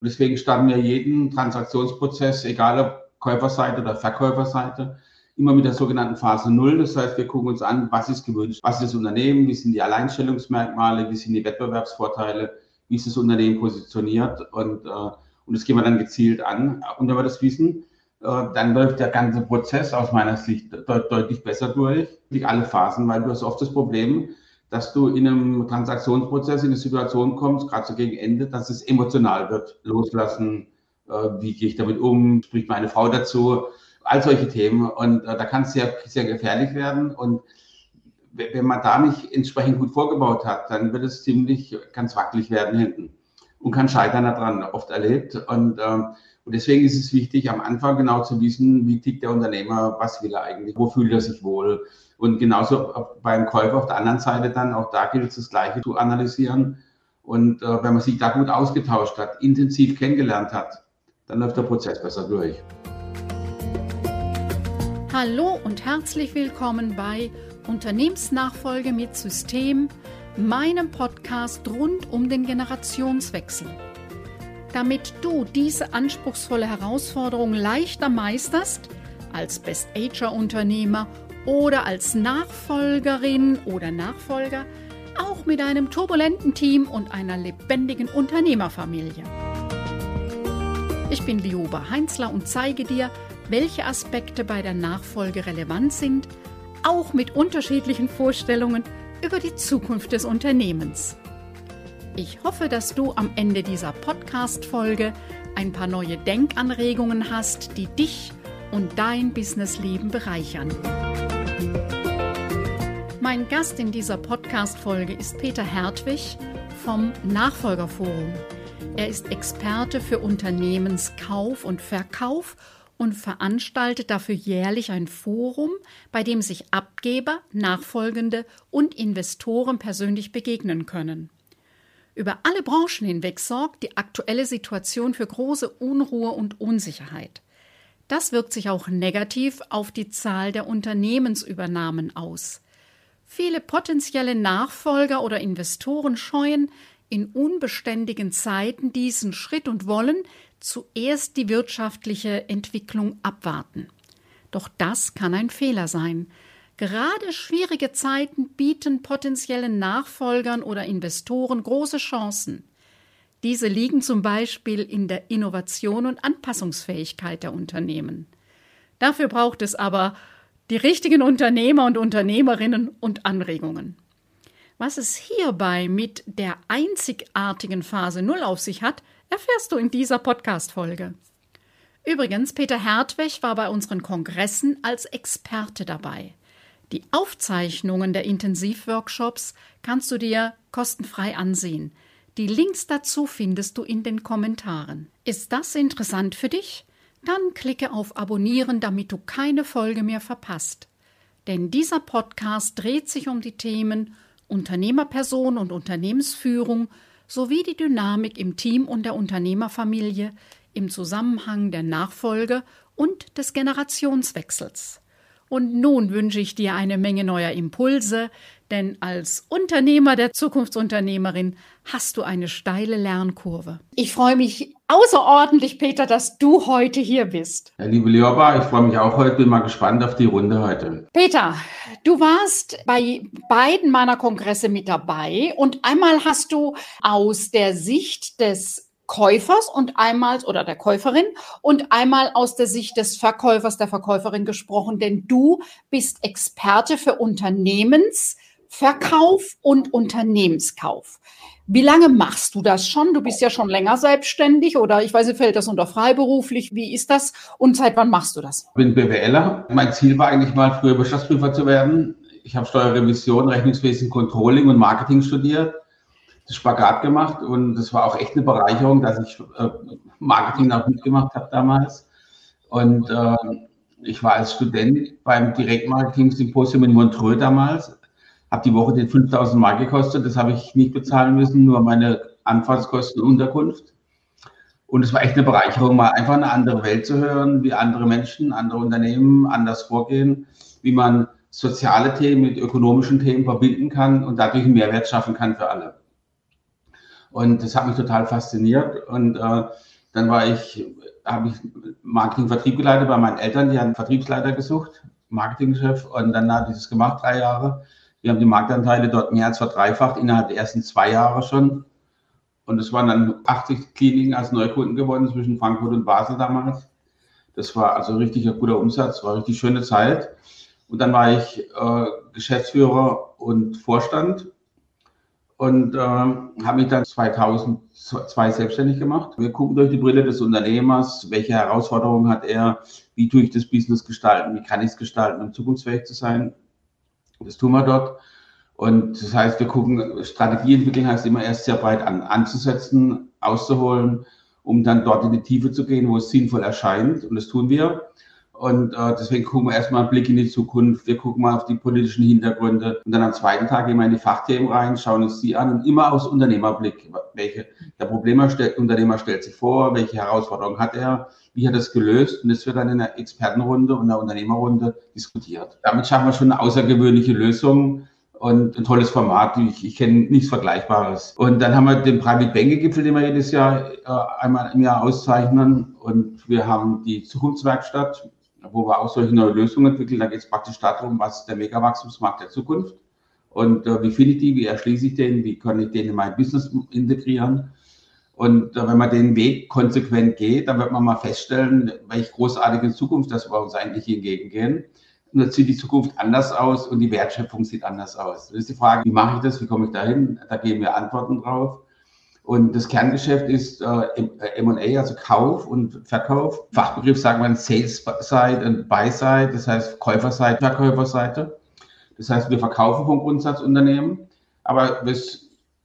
deswegen starten wir jeden Transaktionsprozess, egal ob Käuferseite oder Verkäuferseite, immer mit der sogenannten Phase Null. Das heißt, wir gucken uns an, was ist gewünscht, was ist das Unternehmen, wie sind die Alleinstellungsmerkmale, wie sind die Wettbewerbsvorteile, wie ist das Unternehmen positioniert und, äh, und das gehen wir dann gezielt an. Und wenn wir das wissen, äh, dann läuft der ganze Prozess aus meiner Sicht deut deutlich besser durch, durch alle Phasen, weil du hast oft das Problem, dass du in einem Transaktionsprozess in eine Situation kommst, gerade so gegen Ende, dass es emotional wird. Loslassen, äh, wie gehe ich damit um, spricht meine Frau dazu, all solche Themen. Und äh, da kann es sehr, sehr gefährlich werden. Und wenn man da nicht entsprechend gut vorgebaut hat, dann wird es ziemlich ganz wackelig werden hinten und kann scheitern daran, oft erlebt. Und, ähm, und deswegen ist es wichtig, am Anfang genau zu wissen, wie tickt der Unternehmer, was will er eigentlich, wo fühlt er sich wohl, und genauso beim Käufer auf der anderen Seite dann, auch da gilt es das Gleiche zu analysieren. Und äh, wenn man sich da gut ausgetauscht hat, intensiv kennengelernt hat, dann läuft der Prozess besser durch. Hallo und herzlich willkommen bei Unternehmensnachfolge mit System, meinem Podcast rund um den Generationswechsel. Damit du diese anspruchsvolle Herausforderung leichter meisterst, als Best-Ager-Unternehmer oder als Nachfolgerin oder Nachfolger, auch mit einem turbulenten Team und einer lebendigen Unternehmerfamilie. Ich bin Lioba Heinzler und zeige dir, welche Aspekte bei der Nachfolge relevant sind, auch mit unterschiedlichen Vorstellungen über die Zukunft des Unternehmens. Ich hoffe, dass du am Ende dieser Podcast-Folge ein paar neue Denkanregungen hast, die dich und dein Businessleben bereichern. Mein Gast in dieser Podcast-Folge ist Peter Hertwig vom Nachfolgerforum. Er ist Experte für Unternehmenskauf und Verkauf und veranstaltet dafür jährlich ein Forum, bei dem sich Abgeber, Nachfolgende und Investoren persönlich begegnen können. Über alle Branchen hinweg sorgt die aktuelle Situation für große Unruhe und Unsicherheit. Das wirkt sich auch negativ auf die Zahl der Unternehmensübernahmen aus. Viele potenzielle Nachfolger oder Investoren scheuen in unbeständigen Zeiten diesen Schritt und wollen zuerst die wirtschaftliche Entwicklung abwarten. Doch das kann ein Fehler sein. Gerade schwierige Zeiten bieten potenziellen Nachfolgern oder Investoren große Chancen. Diese liegen zum Beispiel in der Innovation und Anpassungsfähigkeit der Unternehmen. Dafür braucht es aber die richtigen Unternehmer und Unternehmerinnen und Anregungen. Was es hierbei mit der einzigartigen Phase Null auf sich hat, erfährst du in dieser Podcast-Folge. Übrigens, Peter Hertwig war bei unseren Kongressen als Experte dabei. Die Aufzeichnungen der Intensivworkshops kannst du dir kostenfrei ansehen. Die Links dazu findest du in den Kommentaren. Ist das interessant für dich? Dann klicke auf Abonnieren, damit du keine Folge mehr verpasst. Denn dieser Podcast dreht sich um die Themen Unternehmerperson und Unternehmensführung sowie die Dynamik im Team und der Unternehmerfamilie im Zusammenhang der Nachfolge und des Generationswechsels. Und nun wünsche ich dir eine Menge neuer Impulse, denn als Unternehmer der Zukunftsunternehmerin hast du eine steile Lernkurve. Ich freue mich außerordentlich, Peter, dass du heute hier bist. Ja, liebe Leoba, ich freue mich auch heute, bin mal gespannt auf die Runde heute. Peter, du warst bei beiden meiner Kongresse mit dabei und einmal hast du aus der Sicht des Käufers und einmal oder der Käuferin und einmal aus der Sicht des Verkäufers, der Verkäuferin gesprochen, denn du bist Experte für Unternehmensverkauf und Unternehmenskauf. Wie lange machst du das schon? Du bist ja schon länger selbstständig oder ich weiß fällt das unter freiberuflich? Wie ist das? Und seit wann machst du das? Ich bin BWLer. Mein Ziel war eigentlich mal früher Wirtschaftsprüfer zu werden. Ich habe Steuerrevision, Rechnungswesen, Controlling und Marketing studiert Spagat gemacht und das war auch echt eine Bereicherung, dass ich äh, Marketing auch mitgemacht habe damals. Und äh, ich war als Student beim Direktmarketing-Symposium in Montreux damals, habe die Woche den 5000 Mark gekostet, das habe ich nicht bezahlen müssen, nur meine Anfahrtskosten Unterkunft. Und es war echt eine Bereicherung, mal einfach eine andere Welt zu hören, wie andere Menschen, andere Unternehmen anders vorgehen, wie man soziale Themen mit ökonomischen Themen verbinden kann und dadurch einen Mehrwert schaffen kann für alle. Und das hat mich total fasziniert. Und äh, Dann war ich, habe ich Marketing-Vertrieb geleitet bei meinen Eltern, die haben einen Vertriebsleiter gesucht, Marketingchef, und dann habe ich das gemacht, drei Jahre. Wir haben die Marktanteile dort mehr als verdreifacht innerhalb der ersten zwei Jahre schon. Und es waren dann 80 Kliniken als Neukunden geworden zwischen Frankfurt und Basel damals. Das war also richtig ein guter Umsatz, war richtig schöne Zeit. Und dann war ich äh, Geschäftsführer und Vorstand und äh, habe mich dann 2002 selbstständig gemacht. Wir gucken durch die Brille des Unternehmers, welche Herausforderungen hat er, wie tue ich das Business gestalten, wie kann ich es gestalten, um zukunftsfähig zu sein. Das tun wir dort. Und das heißt, wir gucken, Strategie entwickeln heißt immer erst sehr breit an, anzusetzen, auszuholen, um dann dort in die Tiefe zu gehen, wo es sinnvoll erscheint. Und das tun wir. Und äh, deswegen gucken wir erstmal einen Blick in die Zukunft. Wir gucken mal auf die politischen Hintergründe. Und dann am zweiten Tag gehen wir in die Fachthemen rein, schauen uns die an und immer aus Unternehmerblick. Welche, der Problemer stellt, Unternehmer stellt sich vor, welche Herausforderungen hat er, wie hat er es gelöst. Und das wird dann in der Expertenrunde und der Unternehmerrunde diskutiert. Damit schaffen wir schon eine außergewöhnliche Lösung und ein tolles Format. Ich, ich kenne nichts Vergleichbares. Und dann haben wir den Private Banking Gipfel, den wir jedes Jahr äh, einmal im Jahr auszeichnen. Und wir haben die Zukunftswerkstatt wo wir auch solche neue Lösungen entwickeln. Da geht es praktisch darum, was ist der Megawachstumsmarkt der Zukunft und äh, wie finde ich die, wie erschließe ich den, wie kann ich den in mein Business integrieren. Und äh, wenn man den Weg konsequent geht, dann wird man mal feststellen, welche großartige Zukunft das wir uns eigentlich entgegengehen. Und dann sieht die Zukunft anders aus und die Wertschöpfung sieht anders aus. Das ist die Frage, wie mache ich das, wie komme ich dahin? Da geben wir Antworten drauf. Und das Kerngeschäft ist äh, M&A, also Kauf und Verkauf. Fachbegriff sagen wir Sales Side und Buy Side, das heißt Käuferseite, Verkäuferseite. Das heißt, wir verkaufen vom Grundsatzunternehmen, aber wir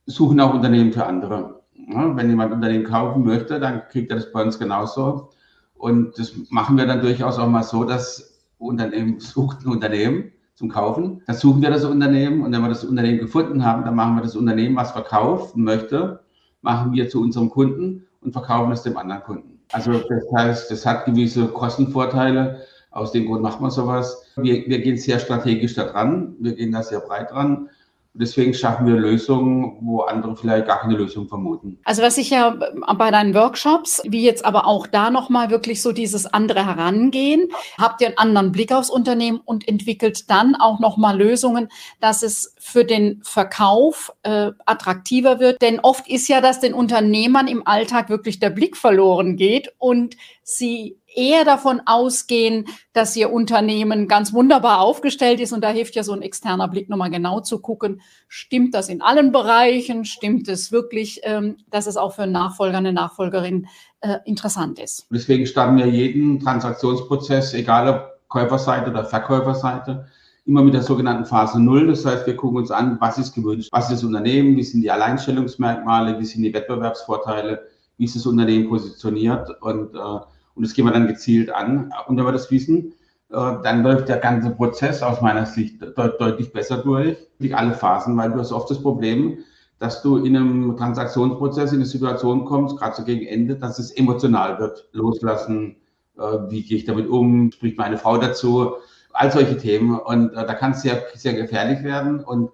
suchen auch Unternehmen für andere. Ja, wenn jemand Unternehmen kaufen möchte, dann kriegt er das bei uns genauso. Und das machen wir dann durchaus auch mal so, dass Unternehmen sucht ein Unternehmen zum Kaufen. Dann suchen wir das Unternehmen und wenn wir das Unternehmen gefunden haben, dann machen wir das Unternehmen, was verkaufen möchte machen wir zu unserem Kunden und verkaufen es dem anderen Kunden. Also das heißt, das hat gewisse Kostenvorteile. Aus dem Grund macht man sowas. Wir, wir gehen sehr strategisch da dran. Wir gehen da sehr breit dran. Deswegen schaffen wir Lösungen, wo andere vielleicht gar keine Lösung vermuten. Also was ich ja bei deinen Workshops, wie jetzt aber auch da nochmal wirklich so dieses andere Herangehen, habt ihr einen anderen Blick aufs Unternehmen und entwickelt dann auch nochmal Lösungen, dass es für den Verkauf äh, attraktiver wird. Denn oft ist ja, dass den Unternehmern im Alltag wirklich der Blick verloren geht und sie eher davon ausgehen, dass ihr Unternehmen ganz wunderbar aufgestellt ist. Und da hilft ja so ein externer Blick nochmal genau zu gucken, stimmt das in allen Bereichen? Stimmt es wirklich, ähm, dass es auch für einen Nachfolger, eine Nachfolgerin äh, interessant ist? Deswegen starten wir jeden Transaktionsprozess, egal ob Käuferseite oder Verkäuferseite, immer mit der sogenannten Phase Null. Das heißt, wir gucken uns an, was ist gewünscht, was ist das Unternehmen, wie sind die Alleinstellungsmerkmale, wie sind die Wettbewerbsvorteile, wie ist das Unternehmen positioniert und äh, und das gehen wir dann gezielt an. Und wenn wir das wissen, äh, dann läuft der ganze Prozess aus meiner Sicht deutlich besser durch, durch alle Phasen, weil du hast oft das Problem, dass du in einem Transaktionsprozess in eine Situation kommst, gerade so gegen Ende, dass es emotional wird. Loslassen, äh, wie gehe ich damit um, spricht meine Frau dazu, all solche Themen. Und äh, da kann es sehr, sehr gefährlich werden. Und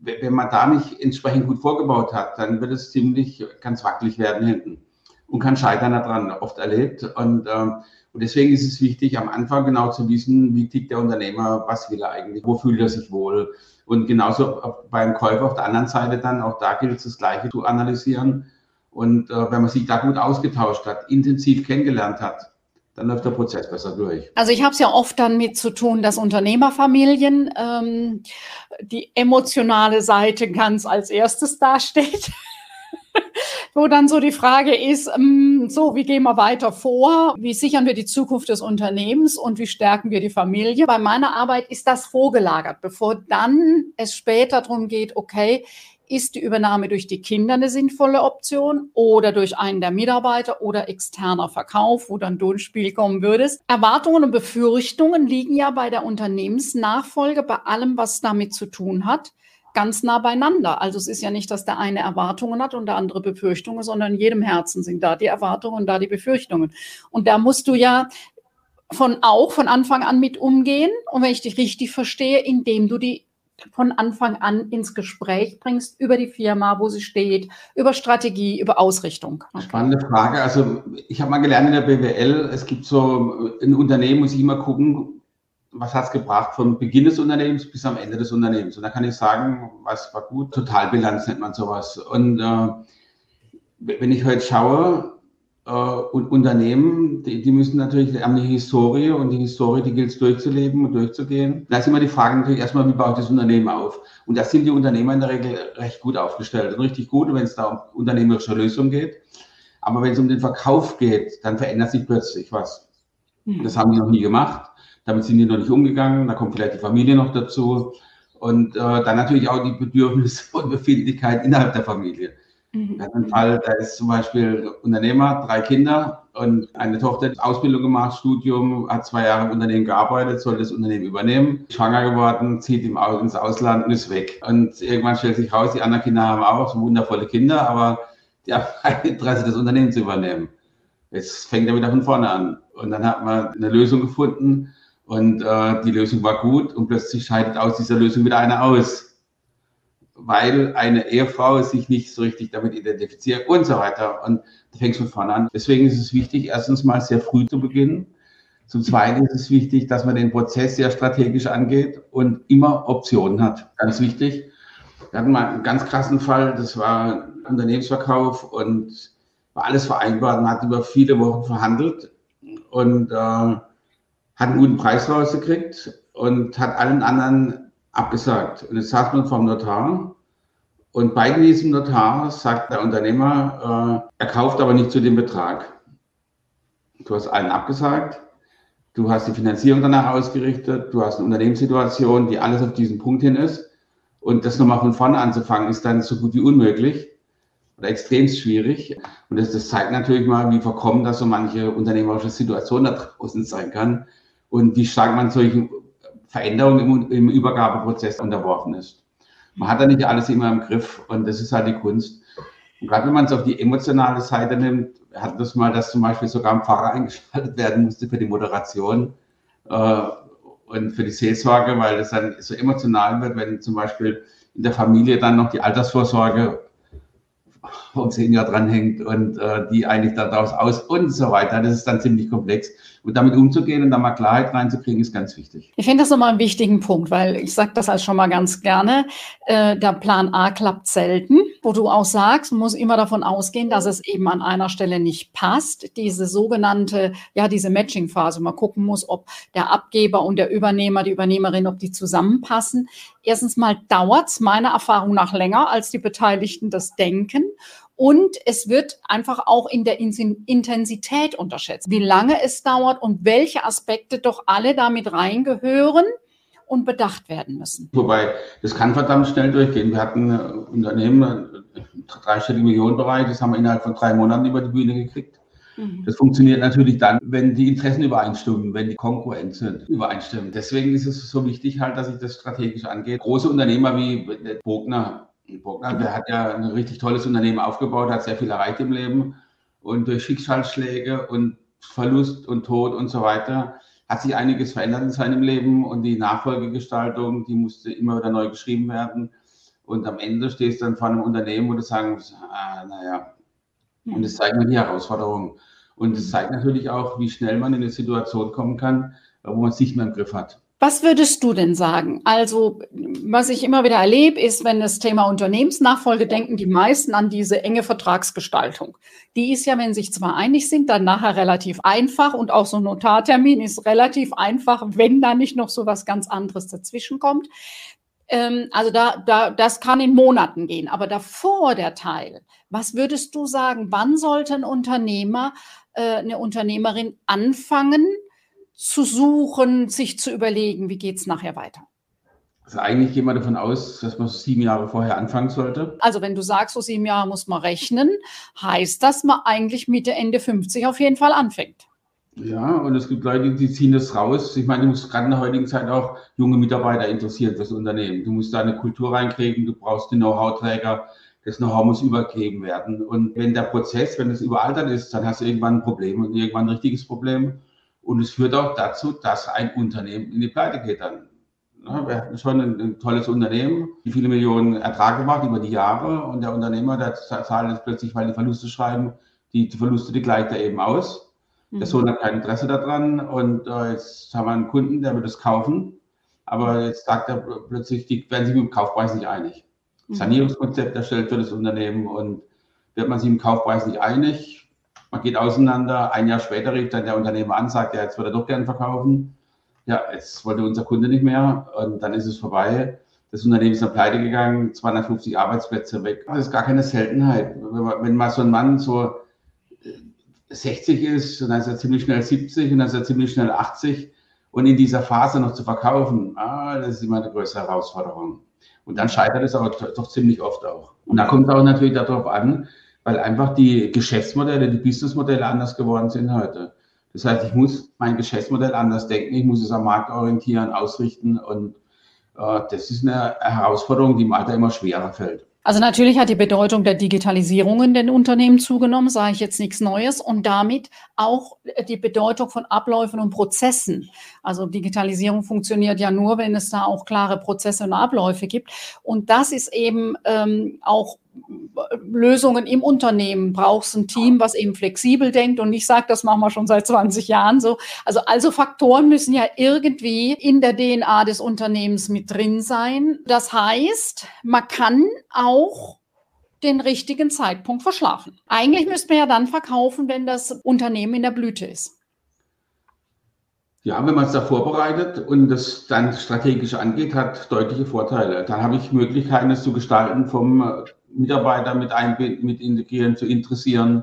wenn man da nicht entsprechend gut vorgebaut hat, dann wird es ziemlich ganz wackelig werden hinten und kann scheitern daran, oft erlebt. Und, ähm, und deswegen ist es wichtig, am Anfang genau zu wissen, wie tickt der Unternehmer, was will er eigentlich, wo fühlt er sich wohl. Und genauso beim Käufer auf der anderen Seite dann, auch da gilt es das Gleiche zu analysieren. Und äh, wenn man sich da gut ausgetauscht hat, intensiv kennengelernt hat, dann läuft der Prozess besser durch. Also ich habe es ja oft dann mit zu tun, dass Unternehmerfamilien ähm, die emotionale Seite ganz als erstes dasteht wo dann so die Frage ist, ähm, so, wie gehen wir weiter vor? Wie sichern wir die Zukunft des Unternehmens und wie stärken wir die Familie? Bei meiner Arbeit ist das vorgelagert, bevor dann es später darum geht, okay, ist die Übernahme durch die Kinder eine sinnvolle Option oder durch einen der Mitarbeiter oder externer Verkauf, wo dann du ins Spiel kommen würdest? Erwartungen und Befürchtungen liegen ja bei der Unternehmensnachfolge, bei allem, was damit zu tun hat ganz nah beieinander. Also es ist ja nicht, dass der eine Erwartungen hat und der andere Befürchtungen, sondern in jedem Herzen sind da die Erwartungen und da die Befürchtungen. Und da musst du ja von auch von Anfang an mit umgehen. Und wenn ich dich richtig verstehe, indem du die von Anfang an ins Gespräch bringst über die Firma, wo sie steht, über Strategie, über Ausrichtung? Okay. Spannende Frage. Also ich habe mal gelernt in der BWL, es gibt so ein Unternehmen, muss ich immer gucken, was hat es gebracht vom Beginn des Unternehmens bis am Ende des Unternehmens. Und da kann ich sagen, was war gut. Totalbilanz nennt man sowas. Und äh, wenn ich heute schaue, äh, und Unternehmen, die, die, müssen natürlich haben die Historie und die Historie, die gilt es durchzuleben und durchzugehen. Da ist immer die Frage natürlich erstmal, wie baue ich das Unternehmen auf? Und da sind die Unternehmer in der Regel recht gut aufgestellt und richtig gut, wenn es da um unternehmerische Lösungen geht. Aber wenn es um den Verkauf geht, dann verändert sich plötzlich was. Mhm. Das haben die noch nie gemacht. Damit sind die noch nicht umgegangen. Da kommt vielleicht die Familie noch dazu. Und äh, dann natürlich auch die Bedürfnisse und Befindlichkeit innerhalb der Familie. Mhm. Wir hatten einen Fall, da ist zum Beispiel Unternehmer, drei Kinder und eine Tochter hat Ausbildung gemacht, Studium, hat zwei Jahre im Unternehmen gearbeitet, soll das Unternehmen übernehmen, schwanger geworden, zieht ins Ausland und ist weg. Und irgendwann stellt sich raus, die anderen Kinder haben auch so wundervolle Kinder, aber die haben kein Interesse, das Unternehmen zu übernehmen. Jetzt fängt er wieder von vorne an. Und dann hat man eine Lösung gefunden und äh, die Lösung war gut und plötzlich scheidet aus dieser Lösung wieder einer aus weil eine Ehefrau sich nicht so richtig damit identifiziert und so weiter. Und da fängt es von vorne an. Deswegen ist es wichtig, erstens mal sehr früh zu beginnen. Zum Zweiten ist es wichtig, dass man den Prozess sehr strategisch angeht und immer Optionen hat. Ganz wichtig. Wir hatten mal einen ganz krassen Fall, das war Unternehmensverkauf und alles vereinbart. Man hat über viele Wochen verhandelt und äh, hat einen guten Preis rausgekriegt und hat allen anderen abgesagt. Und jetzt saß man vom Notar und bei diesem Notar sagt der Unternehmer, äh, er kauft aber nicht zu dem Betrag. Du hast allen abgesagt, du hast die Finanzierung danach ausgerichtet, du hast eine Unternehmenssituation, die alles auf diesen Punkt hin ist. Und das nochmal von vorne anzufangen, ist dann so gut wie unmöglich oder extrem schwierig. Und das, das zeigt natürlich mal, wie verkommen das so manche unternehmerische Situation da draußen sein kann und wie stark man solchen Veränderung im, im Übergabeprozess unterworfen ist. Man hat da nicht alles immer im Griff und das ist halt die Kunst. Und gerade wenn man es auf die emotionale Seite nimmt, hat das mal, dass zum Beispiel sogar ein Pfarrer eingeschaltet werden musste für die Moderation äh, und für die Seelsorge, weil das dann so emotional wird, wenn zum Beispiel in der Familie dann noch die Altersvorsorge vom Senior dranhängt und äh, die eigentlich daraus aus und so weiter. Das ist dann ziemlich komplex. Und damit umzugehen und da mal Klarheit reinzukriegen, ist ganz wichtig. Ich finde das nochmal einen wichtigen Punkt, weil ich sage das halt schon mal ganz gerne. Äh, der Plan A klappt selten, wo du auch sagst, man muss immer davon ausgehen, dass es eben an einer Stelle nicht passt. Diese sogenannte, ja, diese Matching-Phase. Man gucken muss, ob der Abgeber und der Übernehmer, die Übernehmerin, ob die zusammenpassen. Erstens mal dauert es meiner Erfahrung nach länger, als die Beteiligten das denken. Und es wird einfach auch in der Intensität unterschätzt, wie lange es dauert und welche Aspekte doch alle damit reingehören und bedacht werden müssen. Wobei, das kann verdammt schnell durchgehen. Wir hatten ein Unternehmen, im dreistelligen Millionenbereich, das haben wir innerhalb von drei Monaten über die Bühne gekriegt. Mhm. Das funktioniert natürlich dann, wenn die Interessen übereinstimmen, wenn die sind, übereinstimmen. Deswegen ist es so wichtig halt, dass ich das strategisch angehe. Große Unternehmer wie Bogner Burgner, der hat ja ein richtig tolles Unternehmen aufgebaut, hat sehr viel erreicht im Leben und durch Schicksalsschläge und Verlust und Tod und so weiter hat sich einiges verändert in seinem Leben und die Nachfolgegestaltung, die musste immer wieder neu geschrieben werden. Und am Ende stehst du dann vor einem Unternehmen, wo du sagen musst, ah, naja, und das zeigt mir die Herausforderung. Und es zeigt natürlich auch, wie schnell man in eine Situation kommen kann, wo man es nicht mehr im Griff hat. Was würdest du denn sagen? Also, was ich immer wieder erlebe, ist, wenn das Thema Unternehmensnachfolge denken, die meisten an diese enge Vertragsgestaltung. Die ist ja, wenn sich zwar einig sind, dann nachher relativ einfach und auch so ein Notartermin ist relativ einfach, wenn da nicht noch so was ganz anderes dazwischen kommt. Ähm, also da, da, das kann in Monaten gehen. Aber davor der Teil, was würdest du sagen, wann sollte ein Unternehmer, äh, eine Unternehmerin anfangen, zu suchen, sich zu überlegen, wie geht es nachher weiter? Also eigentlich gehen wir davon aus, dass man so sieben Jahre vorher anfangen sollte. Also wenn du sagst, so sieben Jahre muss man rechnen, heißt das, man eigentlich Mitte, Ende 50 auf jeden Fall anfängt. Ja, und es gibt Leute, die ziehen das raus. Ich meine, du musst gerade in der heutigen Zeit auch junge Mitarbeiter interessieren fürs Unternehmen. Du musst da eine Kultur reinkriegen, du brauchst den Know-how-Träger, das Know-how muss übergeben werden. Und wenn der Prozess, wenn es überaltert ist, dann hast du irgendwann ein Problem und irgendwann ein richtiges Problem. Und es führt auch dazu, dass ein Unternehmen in die Pleite geht dann. wir hatten schon ein, ein, tolles Unternehmen, die viele Millionen Ertrag gemacht über die Jahre und der Unternehmer, der zahlt jetzt plötzlich, weil die Verluste schreiben, die, die Verluste, die gleicht er eben aus. Mhm. Der Sohn hat kein Interesse daran und äh, jetzt haben wir einen Kunden, der wird es kaufen, aber jetzt sagt er plötzlich, die werden sich mit dem Kaufpreis nicht einig. Mhm. Sanierungskonzept erstellt für das Unternehmen und wird man sich im Kaufpreis nicht einig, man geht auseinander, ein Jahr später rief dann der Unternehmer an, sagt, ja, jetzt würde er doch gern verkaufen. Ja, jetzt wollte unser Kunde nicht mehr und dann ist es vorbei. Das Unternehmen ist dann pleite gegangen, 250 Arbeitsplätze weg. Das ist gar keine Seltenheit. Wenn mal so ein Mann so 60 äh, ist dann ist er ziemlich schnell 70 und dann ist er ziemlich schnell 80 und in dieser Phase noch zu verkaufen, ah, das ist immer eine größere Herausforderung. Und dann scheitert es aber doch ziemlich oft auch. Und da kommt es auch natürlich darauf an, weil einfach die Geschäftsmodelle, die Businessmodelle anders geworden sind heute. Das heißt, ich muss mein Geschäftsmodell anders denken, ich muss es am Markt orientieren, ausrichten und äh, das ist eine Herausforderung, die im Alter immer schwerer fällt. Also natürlich hat die Bedeutung der Digitalisierung in den Unternehmen zugenommen, sage ich jetzt nichts Neues, und damit auch die Bedeutung von Abläufen und Prozessen. Also Digitalisierung funktioniert ja nur, wenn es da auch klare Prozesse und Abläufe gibt. Und das ist eben ähm, auch Lösungen im Unternehmen brauchst ein Team, was eben flexibel denkt und ich sage, das machen wir schon seit 20 Jahren so. Also, also Faktoren müssen ja irgendwie in der DNA des Unternehmens mit drin sein. Das heißt, man kann auch den richtigen Zeitpunkt verschlafen. Eigentlich müsste man ja dann verkaufen, wenn das Unternehmen in der Blüte ist. Ja, wenn man es da vorbereitet und das dann strategisch angeht, hat deutliche Vorteile. Dann habe ich Möglichkeiten, es zu gestalten vom Mitarbeiter mit einbinden, mit integrieren, zu interessieren,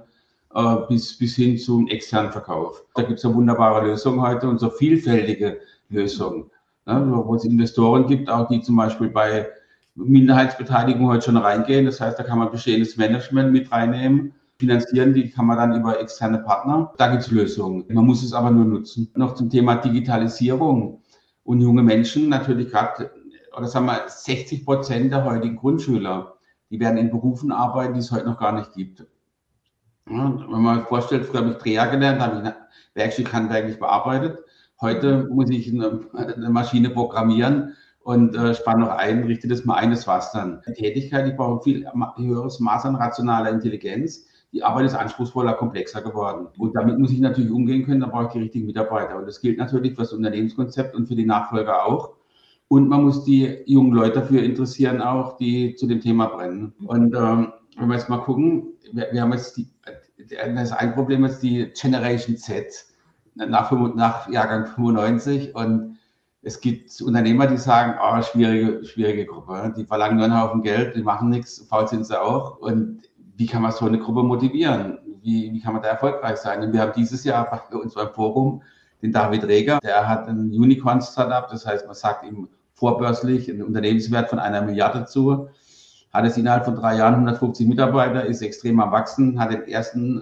äh, bis, bis hin zum externen Verkauf. Da gibt es eine wunderbare Lösung heute und so vielfältige Lösungen, ne, wo es Investoren gibt, auch die zum Beispiel bei Minderheitsbeteiligung heute schon reingehen. Das heißt, da kann man bestehendes Management mit reinnehmen. Finanzieren, die kann man dann über externe Partner. Da gibt es Lösungen. Man muss es aber nur nutzen. Noch zum Thema Digitalisierung und junge Menschen natürlich gerade, oder sagen wir, 60 Prozent der heutigen Grundschüler die werden in Berufen arbeiten, die es heute noch gar nicht gibt. Wenn man sich vorstellt, früher habe ich Dreher gelernt, habe ich ein Werkstück handwerklich bearbeitet. Heute muss ich eine, eine Maschine programmieren und äh, spanne noch ein, richte das mal ein, das war's dann. Die Tätigkeit, die braucht viel höheres Maß an rationaler Intelligenz. Die Arbeit ist anspruchsvoller, komplexer geworden. Und damit muss ich natürlich umgehen können, da brauche ich die richtigen Mitarbeiter. Und das gilt natürlich für das Unternehmenskonzept und für die Nachfolger auch. Und man muss die jungen Leute dafür interessieren, auch die zu dem Thema brennen. Und ähm, wenn wir jetzt mal gucken, wir, wir haben jetzt die, das ein Problem ist die Generation Z nach, nach Jahrgang 95 und es gibt Unternehmer, die sagen, oh, schwierige, schwierige Gruppe. Die verlangen nur einen Haufen Geld, die machen nichts, faul sind sie auch. Und wie kann man so eine Gruppe motivieren? Wie, wie kann man da erfolgreich sein? Und wir haben dieses Jahr bei uns beim Forum den David Reger, der hat ein Unicorn-Startup, das heißt, man sagt ihm vorbörslich einen Unternehmenswert von einer Milliarde zu, hat es innerhalb von drei Jahren 150 Mitarbeiter, ist extrem am Wachsen, hat den ersten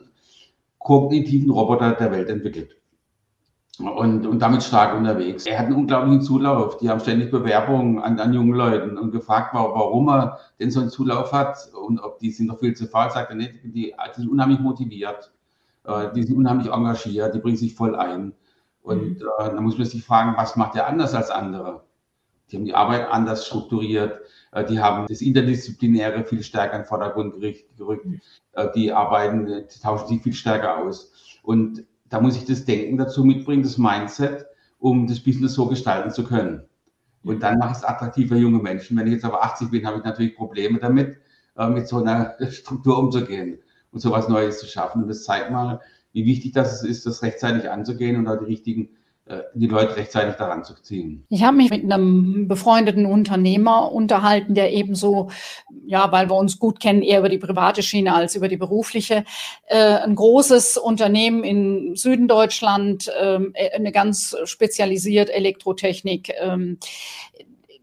kognitiven Roboter der Welt entwickelt. Und, und damit stark unterwegs. Er hat einen unglaublichen Zulauf. Die haben ständig Bewerbungen an, an jungen Leuten und gefragt, warum er denn so einen Zulauf hat und ob die sind noch viel zu faul, sagt er nicht. Die, die sind unheimlich motiviert, äh, die sind unheimlich engagiert, die bringen sich voll ein. Und mhm. äh, dann muss man sich fragen, was macht er anders als andere? Die haben die Arbeit anders strukturiert. Äh, die haben das Interdisziplinäre viel stärker in den Vordergrund gerückt. Äh, die arbeiten, die tauschen sich viel stärker aus. Und da muss ich das Denken dazu mitbringen, das Mindset, um das Business so gestalten zu können. Und dann mache ich es attraktiv für junge Menschen. Wenn ich jetzt aber 80 bin, habe ich natürlich Probleme damit, äh, mit so einer Struktur umzugehen und so etwas Neues zu schaffen. Und das zeigt mal, wie wichtig das ist, das rechtzeitig anzugehen und da die richtigen die Leute rechtzeitig daran zu ziehen. Ich habe mich mit einem befreundeten Unternehmer unterhalten, der ebenso, ja, weil wir uns gut kennen, eher über die private Schiene als über die berufliche, äh, ein großes Unternehmen im Süden Deutschland, ähm, äh, eine ganz spezialisiert Elektrotechnik. Ähm,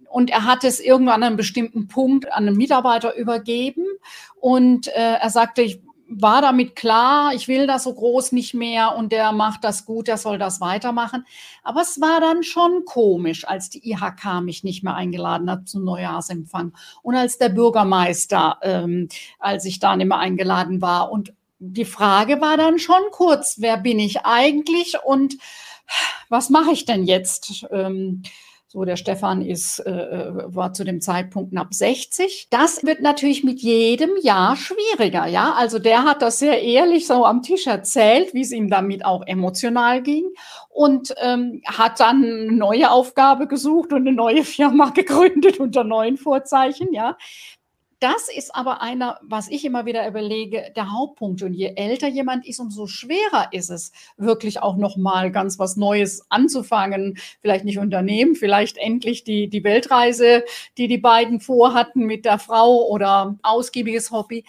und er hat es irgendwann an einem bestimmten Punkt an einen Mitarbeiter übergeben und äh, er sagte, ich war damit klar, ich will das so groß nicht mehr und der macht das gut, der soll das weitermachen. Aber es war dann schon komisch, als die IHK mich nicht mehr eingeladen hat zum Neujahrsempfang und als der Bürgermeister, ähm, als ich da nicht mehr eingeladen war. Und die Frage war dann schon kurz, wer bin ich eigentlich und was mache ich denn jetzt? Ähm, So, der Stefan ist, äh, äh war zu dem Zeitpunkt knapp 60. Das wird natürlich mit jedem Jahr schwieriger, ja. Also der hat das sehr ehrlich so am Tisch erzählt, wie es ihm damit auch emotional ging und ähm, hat dann eine neue Aufgabe gesucht und eine neue Firma gegründet unter neuen Vorzeichen, ja. Das ist aber einer, was ich immer wieder überlege, der Hauptpunkt. Und je älter jemand ist, umso schwerer ist es, wirklich auch nochmal ganz was Neues anzufangen. Vielleicht nicht Unternehmen, vielleicht endlich die, die Weltreise, die die beiden vorhatten mit der Frau oder ausgiebiges Hobby.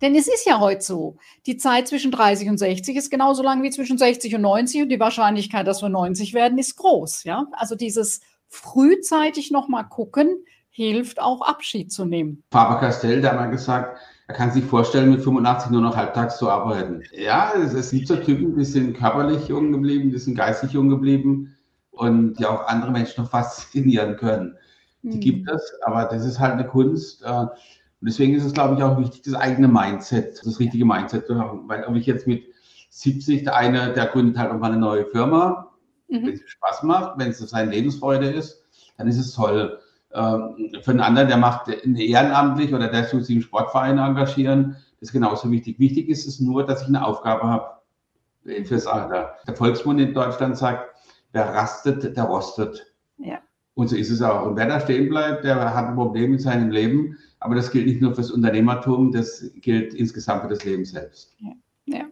Denn es ist ja heute so, die Zeit zwischen 30 und 60 ist genauso lang wie zwischen 60 und 90 und die Wahrscheinlichkeit, dass wir 90 werden, ist groß. Ja? Also dieses frühzeitig nochmal gucken, hilft auch Abschied zu nehmen. Faber Castell, der hat mal gesagt, er kann sich vorstellen, mit 85 nur noch halbtags zu arbeiten. Ja, es, es gibt so Typen, die sind körperlich jung geblieben, die sind geistig jung geblieben und die auch andere Menschen noch faszinieren können. Die mhm. gibt es, aber das ist halt eine Kunst. Äh, und deswegen ist es, glaube ich, auch wichtig, das eigene Mindset, das richtige Mindset zu haben. Weil ob ich jetzt mit 70, der eine, der gründet halt nochmal eine neue Firma, mhm. wenn es Spaß macht, wenn es seine Lebensfreude ist, dann ist es toll. Ähm, für einen anderen, der macht ehrenamtlich oder der tut sich im Sportverein engagieren, das ist genauso wichtig. Wichtig ist es nur, dass ich eine Aufgabe habe fürs Alter. Der Volksmund in Deutschland sagt, wer rastet, der rostet. Ja. Und so ist es auch. Und wer da stehen bleibt, der hat ein Problem in seinem Leben. Aber das gilt nicht nur fürs Unternehmertum, das gilt insgesamt für das Leben selbst. Ja. ja.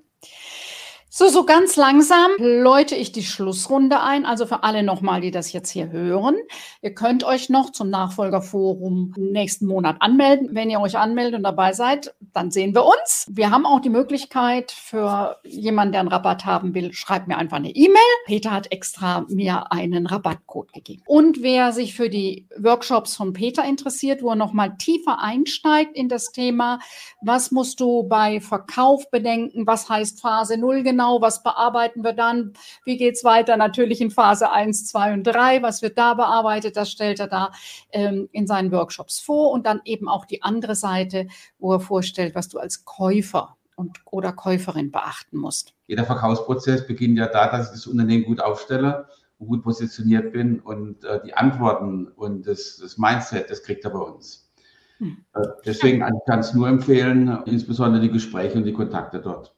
So, so ganz langsam läute ich die Schlussrunde ein. Also für alle nochmal, die das jetzt hier hören. Ihr könnt euch noch zum Nachfolgerforum nächsten Monat anmelden. Wenn ihr euch anmeldet und dabei seid, dann sehen wir uns. Wir haben auch die Möglichkeit für jemanden, der einen Rabatt haben will, schreibt mir einfach eine E-Mail. Peter hat extra mir einen Rabattcode gegeben. Und wer sich für die Workshops von Peter interessiert, wo er nochmal tiefer einsteigt in das Thema, was musst du bei Verkauf bedenken? Was heißt Phase 0 genau? Genau, was bearbeiten wir dann, wie geht es weiter, natürlich in Phase 1, 2 und 3, was wird da bearbeitet, das stellt er da ähm, in seinen Workshops vor und dann eben auch die andere Seite, wo er vorstellt, was du als Käufer und, oder Käuferin beachten musst. Jeder Verkaufsprozess beginnt ja da, dass ich das Unternehmen gut aufstelle gut positioniert bin und äh, die Antworten und das, das, Mindset, das kriegt er bei uns. Hm. Äh, deswegen kann ich es nur empfehlen, insbesondere die Gespräche und die Kontakte dort.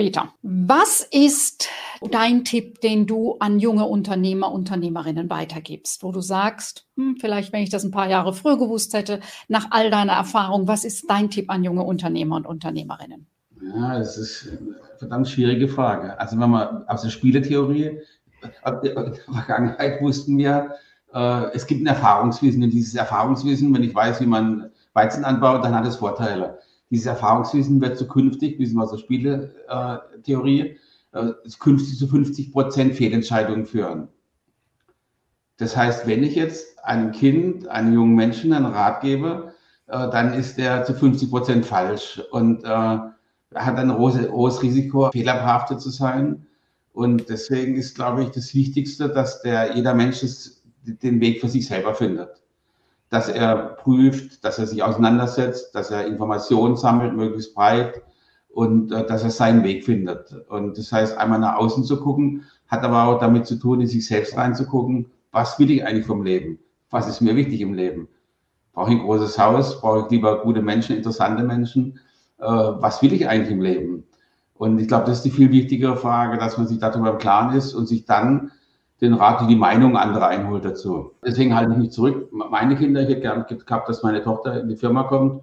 Peter, was ist dein Tipp, den du an junge Unternehmer, Unternehmerinnen weitergibst, wo du sagst, hm, vielleicht wenn ich das ein paar Jahre früher gewusst hätte, nach all deiner Erfahrung, was ist dein Tipp an junge Unternehmer und Unternehmerinnen? Ja, das ist eine verdammt schwierige Frage. Also wenn man aus der Spieletheorie, in der Vergangenheit wussten wir, äh, es gibt ein Erfahrungswissen und dieses Erfahrungswissen, wenn ich weiß, wie man Weizen anbaut, dann hat es Vorteile dieses Erfahrungswissen wird zukünftig, wissen wir aus der Spieletheorie, äh, künftig zu 50 Prozent Fehlentscheidungen führen. Das heißt, wenn ich jetzt einem Kind, einem jungen Menschen einen Rat gebe, äh, dann ist der zu 50 Prozent falsch und äh, hat ein hohes Risiko, fehlerbehaftet zu sein. Und deswegen ist, glaube ich, das Wichtigste, dass der, jeder Mensch das, den Weg für sich selber findet dass er prüft, dass er sich auseinandersetzt, dass er Informationen sammelt, möglichst breit und äh, dass er seinen Weg findet. Und das heißt, einmal nach außen zu gucken, hat aber auch damit zu tun, in sich selbst reinzugucken, was will ich eigentlich vom Leben? Was ist mir wichtig im Leben? Brauche ich ein großes Haus? Brauche ich lieber gute Menschen, interessante Menschen? Äh, was will ich eigentlich im Leben? Und ich glaube, das ist die viel wichtigere Frage, dass man sich darüber im Klaren ist und sich dann den Rat und die Meinung anderer einholt dazu. Deswegen halte ich mich zurück. Meine Kinder, ich hätte gerne gehabt, dass meine Tochter in die Firma kommt.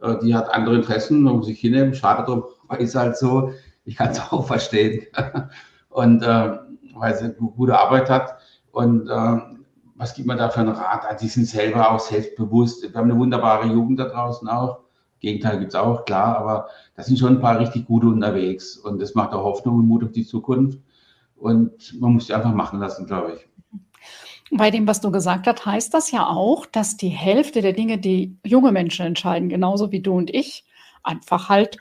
Äh, die hat andere Interessen, muss ich hinnehmen. Schade drum, ist halt so. Ich kann es auch verstehen. Und äh, weil sie gute Arbeit hat. Und äh, was gibt man da für einen Rat? Also, die sind selber auch selbstbewusst. Wir haben eine wunderbare Jugend da draußen auch. Gegenteil gibt es auch, klar, aber da sind schon ein paar richtig gute unterwegs. Und das macht auch Hoffnung und Mut auf die Zukunft. Und man muss sie einfach machen lassen, glaube ich. Bei dem, was du gesagt hast, heißt das ja auch, dass die Hälfte der Dinge, die junge Menschen entscheiden, genauso wie du und ich, einfach halt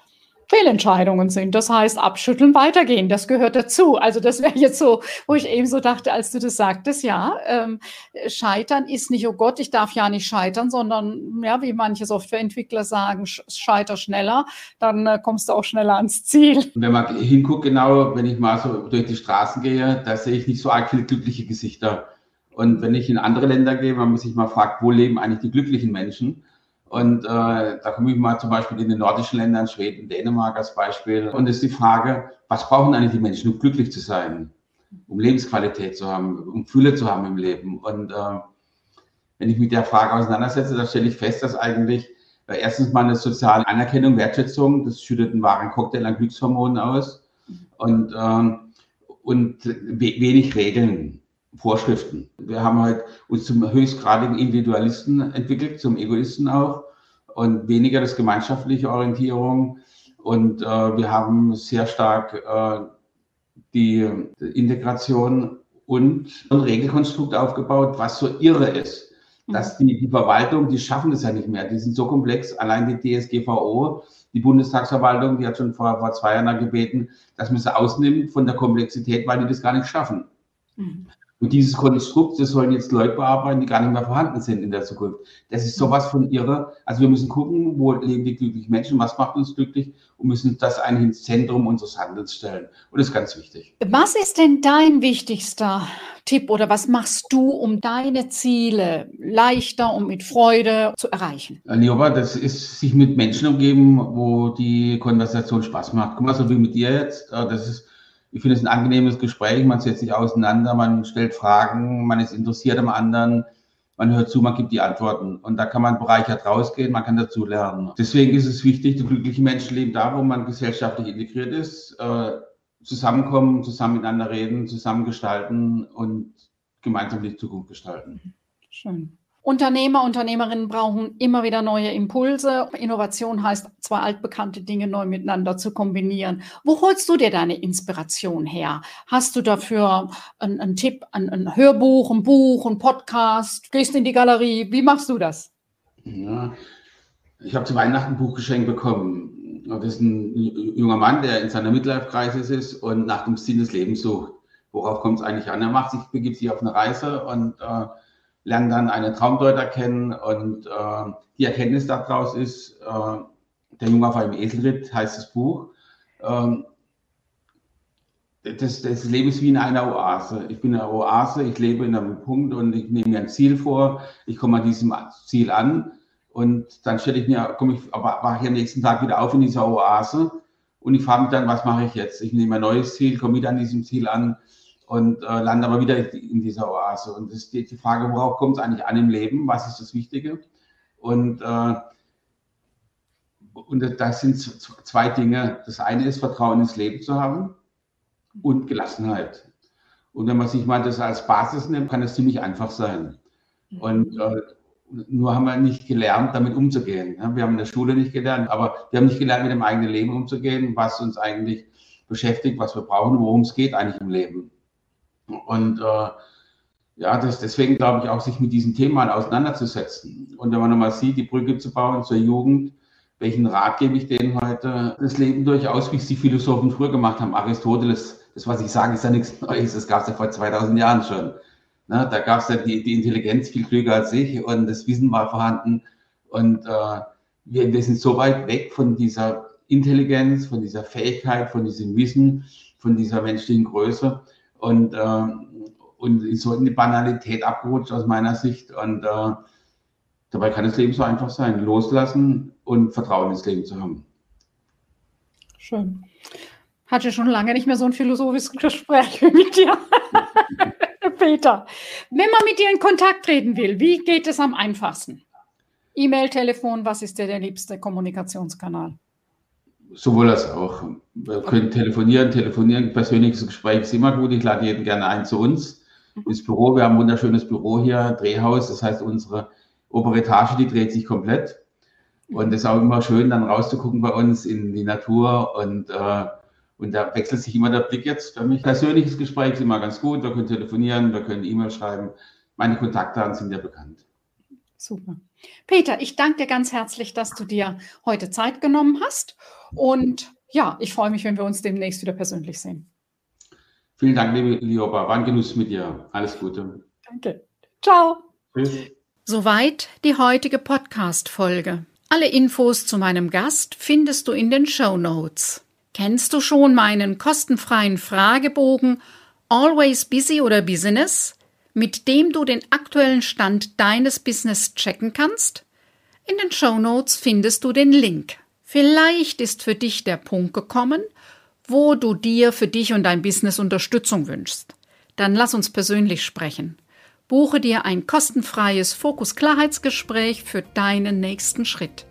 Fehlentscheidungen sind. Das heißt, abschütteln, weitergehen, das gehört dazu. Also das wäre jetzt so, wo ich eben so dachte, als du das sagtest, ja, ähm, Scheitern ist nicht, oh Gott, ich darf ja nicht scheitern, sondern, ja, wie manche Softwareentwickler sagen, scheiter schneller, dann äh, kommst du auch schneller ans Ziel. Wenn man hinguckt, genau, wenn ich mal so durch die Straßen gehe, da sehe ich nicht so arg viele glückliche Gesichter. Und wenn ich in andere Länder gehe, man muss sich mal fragen, wo leben eigentlich die glücklichen Menschen? Und äh, da komme ich mal zum Beispiel in den nordischen Ländern, Schweden, Dänemark als Beispiel. Und es ist die Frage, was brauchen eigentlich die Menschen, um glücklich zu sein, um Lebensqualität zu haben, um Fülle zu haben im Leben? Und äh, wenn ich mit der Frage auseinandersetze, dann stelle ich fest, dass eigentlich äh, erstens mal eine soziale Anerkennung, Wertschätzung, das schüttet einen wahren Cocktail an Glückshormonen aus und, ähm, und wenig Regeln. Vorschriften. Wir haben halt uns zum höchstgradigen Individualisten entwickelt, zum Egoisten auch und weniger das gemeinschaftliche Orientierung. Und äh, wir haben sehr stark äh, die Integration und ein Regelkonstrukt aufgebaut, was so irre ist. Mhm. Dass die, die Verwaltung, die schaffen das ja nicht mehr. Die sind so komplex. Allein die DSGVO, die Bundestagsverwaltung, die hat schon vor, vor zwei Jahren gebeten, dass man sie ausnimmt von der Komplexität, weil die das gar nicht schaffen. Mhm. Und dieses Konstrukt, das sollen jetzt Leute bearbeiten, die gar nicht mehr vorhanden sind in der Zukunft. Das ist sowas von irre. Also wir müssen gucken, wo leben die glücklichen Menschen, was macht uns glücklich und müssen das eigentlich ins Zentrum unseres Handelns stellen. Und das ist ganz wichtig. Was ist denn dein wichtigster Tipp oder was machst du, um deine Ziele leichter und mit Freude zu erreichen? Nioba, das ist sich mit Menschen umgeben, wo die Konversation Spaß macht. Guck mal, so wie mit dir jetzt. Äh, das ist ich finde es ein angenehmes Gespräch, man setzt sich auseinander, man stellt Fragen, man ist interessiert am anderen, man hört zu, man gibt die Antworten. Und da kann man bereichert rausgehen, man kann dazu lernen. Deswegen ist es wichtig, die glücklichen Menschen leben da, wo man gesellschaftlich integriert ist, äh, zusammenkommen, zusammen miteinander reden, zusammen gestalten und gemeinsam die Zukunft gestalten. Schön. Unternehmer, Unternehmerinnen brauchen immer wieder neue Impulse. Innovation heißt, zwei altbekannte Dinge neu miteinander zu kombinieren. Wo holst du dir deine Inspiration her? Hast du dafür einen, einen Tipp, ein, ein, Hörbuch, ein Buch, ein Podcast? Gehst in die Galerie? Wie machst du das? Ja, ich habe zu Weihnachten ein Buch geschenkt bekommen. Das ist ein junger Mann, der in seiner Midlife-Crisis ist und nach dem Sinn des Lebens sucht. Worauf kommt es eigentlich an? Er macht sich, begibt sich auf eine Reise und äh, lernen dann einen Traumdeuter kennen und äh, die Erkenntnis daraus ist, äh, der Junge auf einem Eselritt heißt das Buch. Ähm, das, das Leben ist wie in einer Oase. Ich bin in einer Oase, ich lebe in einem Punkt und ich nehme mir ein Ziel vor, ich komme an diesem Ziel an und dann stelle ich mir, komme ich, aber wache ich am nächsten Tag wieder auf in dieser Oase und ich frage mich dann, was mache ich jetzt? Ich nehme ein neues Ziel, komme wieder an diesem Ziel an und äh, lande aber wieder in dieser Oase. Und es geht die Frage, worauf kommt es eigentlich an im Leben? Was ist das Wichtige? Und, äh, und das sind zwei Dinge. Das eine ist, Vertrauen ins Leben zu haben und Gelassenheit. Und wenn man sich mal das als Basis nimmt, kann es ziemlich einfach sein. Und äh, nur haben wir nicht gelernt, damit umzugehen. Wir haben in der Schule nicht gelernt, aber wir haben nicht gelernt, mit dem eigenen Leben umzugehen, was uns eigentlich beschäftigt, was wir brauchen, worum es geht eigentlich im Leben. Und äh, ja, das, deswegen glaube ich auch, sich mit diesen Themen auseinanderzusetzen. Und wenn man nochmal sieht, die Brücke zu bauen zur Jugend, welchen Rat gebe ich denen heute? Das Leben durchaus, wie es die Philosophen früher gemacht haben. Aristoteles, das, was ich sage, ist ja nichts Neues. Das gab es ja vor 2000 Jahren schon. Ne, da gab es ja die, die Intelligenz viel klüger als ich und das Wissen war vorhanden. Und äh, wir, wir sind so weit weg von dieser Intelligenz, von dieser Fähigkeit, von diesem Wissen, von dieser menschlichen Größe, und, äh, und ist so in die Banalität abgerutscht aus meiner Sicht. Und äh, dabei kann das Leben so einfach sein. Loslassen und Vertrauen ins Leben zu haben. Schön. Hatte schon lange nicht mehr so ein philosophisches Gespräch mit dir. Peter, wenn man mit dir in Kontakt treten will, wie geht es am einfachsten? E-Mail, Telefon, was ist dir der liebste Kommunikationskanal? Sowohl als auch. Wir können telefonieren, telefonieren, persönliches Gespräch ist immer gut. Ich lade jeden gerne ein zu uns ins Büro. Wir haben ein wunderschönes Büro hier, Drehhaus. Das heißt, unsere obere Etage, die dreht sich komplett. Und es ist auch immer schön, dann rauszugucken bei uns in die Natur. Und, äh, und da wechselt sich immer der Blick jetzt für mich. Persönliches Gespräch ist immer ganz gut. Wir können telefonieren, wir können E-Mail schreiben. Meine Kontaktdaten sind ja bekannt. Super. Peter, ich danke dir ganz herzlich, dass du dir heute Zeit genommen hast. Und ja, ich freue mich, wenn wir uns demnächst wieder persönlich sehen. Vielen Dank, liebe Lioba. War ein Genuss mit dir. Alles Gute. Danke. Ciao. Tschüss. Soweit die heutige Podcast-Folge. Alle Infos zu meinem Gast findest du in den Show Notes. Kennst du schon meinen kostenfreien Fragebogen Always Busy oder Business? mit dem du den aktuellen Stand deines Business checken kannst? In den Show Notes findest du den Link. Vielleicht ist für dich der Punkt gekommen, wo du dir für dich und dein Business Unterstützung wünschst. Dann lass uns persönlich sprechen. Buche dir ein kostenfreies Fokus-Klarheitsgespräch für deinen nächsten Schritt.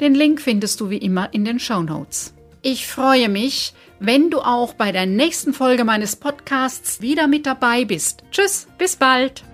Den Link findest du wie immer in den Show Notes. Ich freue mich, wenn du auch bei der nächsten Folge meines Podcasts wieder mit dabei bist. Tschüss, bis bald!